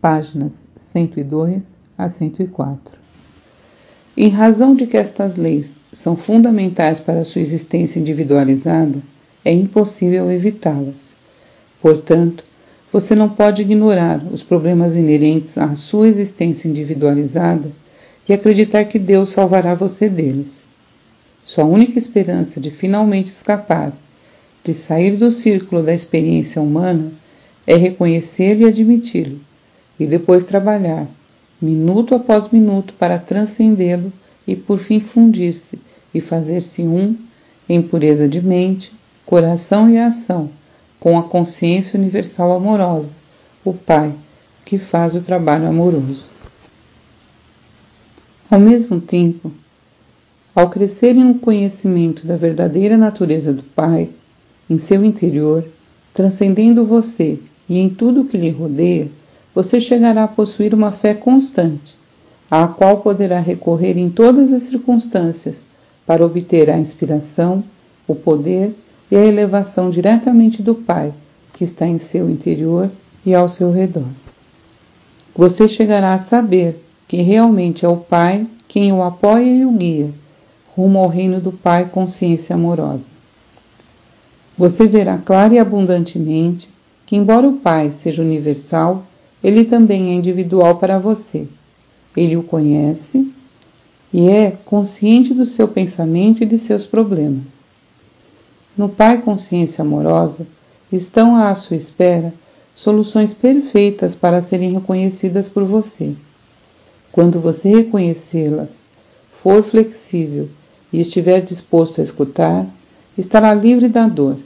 páginas 102 a 104. Em razão de que estas leis são fundamentais para a sua existência individualizada, é impossível evitá-las. Portanto, você não pode ignorar os problemas inerentes à sua existência individualizada e acreditar que Deus salvará você deles. Sua única esperança de finalmente escapar, de sair do círculo da experiência humana, é reconhecê-lo e admiti-lo, e depois trabalhar, minuto após minuto, para transcendê-lo e por fim fundir-se e fazer-se um em pureza de mente, coração e ação com a consciência universal amorosa, o Pai, que faz o trabalho amoroso. Ao mesmo tempo, ao crescerem no conhecimento da verdadeira natureza do Pai, em seu interior, transcendendo você e em tudo que lhe rodeia, você chegará a possuir uma fé constante, à qual poderá recorrer em todas as circunstâncias para obter a inspiração, o poder e a elevação diretamente do Pai, que está em seu interior e ao seu redor. Você chegará a saber que realmente é o Pai quem o apoia e o guia, rumo ao reino do Pai consciência amorosa. Você verá clara e abundantemente que, embora o Pai seja universal, ele também é individual para você. Ele o conhece e é consciente do seu pensamento e de seus problemas. No Pai Consciência Amorosa estão à sua espera soluções perfeitas para serem reconhecidas por você. Quando você reconhecê-las, for flexível e estiver disposto a escutar, estará livre da dor.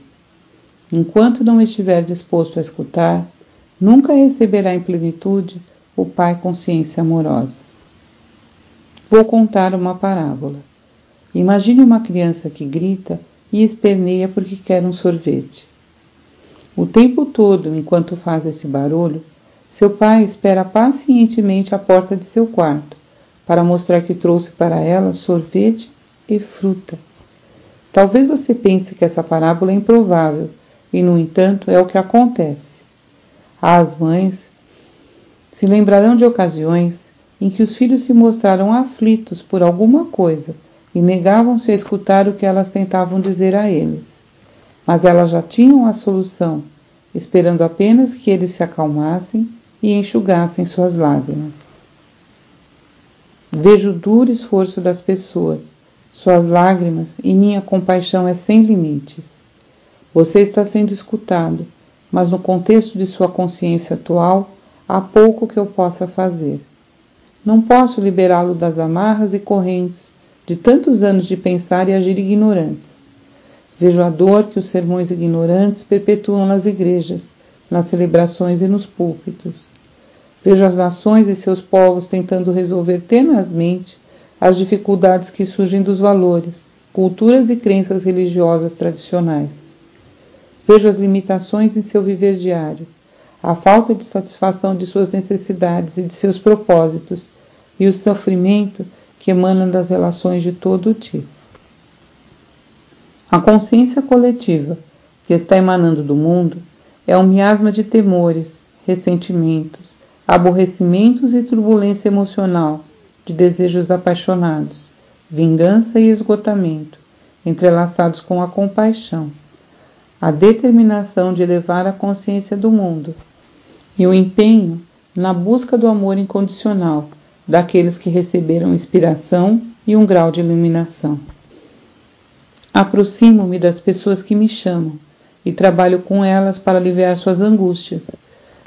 Enquanto não estiver disposto a escutar, nunca receberá em plenitude o Pai Consciência Amorosa. Vou contar uma parábola. Imagine uma criança que grita e esperneia porque quer um sorvete. O tempo todo, enquanto faz esse barulho, seu pai espera pacientemente à porta de seu quarto para mostrar que trouxe para ela sorvete e fruta. Talvez você pense que essa parábola é improvável, e no entanto é o que acontece. As mães se lembrarão de ocasiões em que os filhos se mostraram aflitos por alguma coisa e negavam-se a escutar o que elas tentavam dizer a eles. Mas elas já tinham a solução, esperando apenas que eles se acalmassem e enxugassem suas lágrimas. Vejo o duro esforço das pessoas, suas lágrimas e minha compaixão é sem limites. Você está sendo escutado, mas no contexto de sua consciência atual, há pouco que eu possa fazer. Não posso liberá-lo das amarras e correntes de tantos anos de pensar e agir ignorantes. Vejo a dor que os sermões ignorantes perpetuam nas igrejas, nas celebrações e nos púlpitos. Vejo as nações e seus povos tentando resolver tenazmente as dificuldades que surgem dos valores, culturas e crenças religiosas tradicionais. Vejo as limitações em seu viver diário, a falta de satisfação de suas necessidades e de seus propósitos, e o sofrimento que emanam das relações de todo o tipo. A consciência coletiva que está emanando do mundo é um miasma de temores, ressentimentos, aborrecimentos e turbulência emocional, de desejos apaixonados, vingança e esgotamento, entrelaçados com a compaixão, a determinação de elevar a consciência do mundo e o empenho na busca do amor incondicional daqueles que receberam inspiração e um grau de iluminação. Aproximo-me das pessoas que me chamam e trabalho com elas para aliviar suas angústias.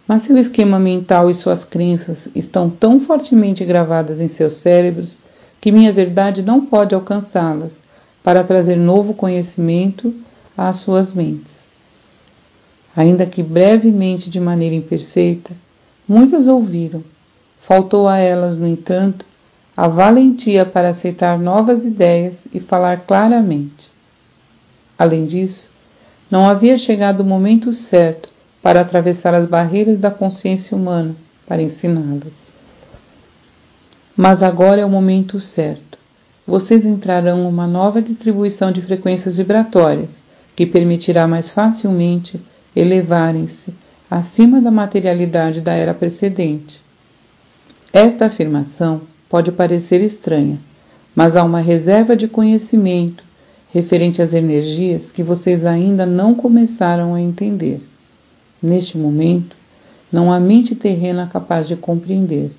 Mas seu esquema mental e suas crenças estão tão fortemente gravadas em seus cérebros que minha verdade não pode alcançá-las para trazer novo conhecimento às suas mentes. Ainda que brevemente de maneira imperfeita, muitas ouviram Faltou a elas, no entanto, a valentia para aceitar novas ideias e falar claramente. Além disso, não havia chegado o momento certo para atravessar as barreiras da consciência humana para ensiná-las. Mas agora é o momento certo. Vocês entrarão uma nova distribuição de frequências vibratórias que permitirá mais facilmente elevarem-se acima da materialidade da era precedente. Esta afirmação pode parecer estranha, mas há uma reserva de conhecimento referente às energias que vocês ainda não começaram a entender. Neste momento, não há mente terrena capaz de compreender.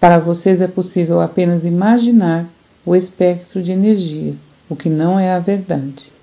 Para vocês é possível apenas imaginar o espectro de energia, o que não é a verdade.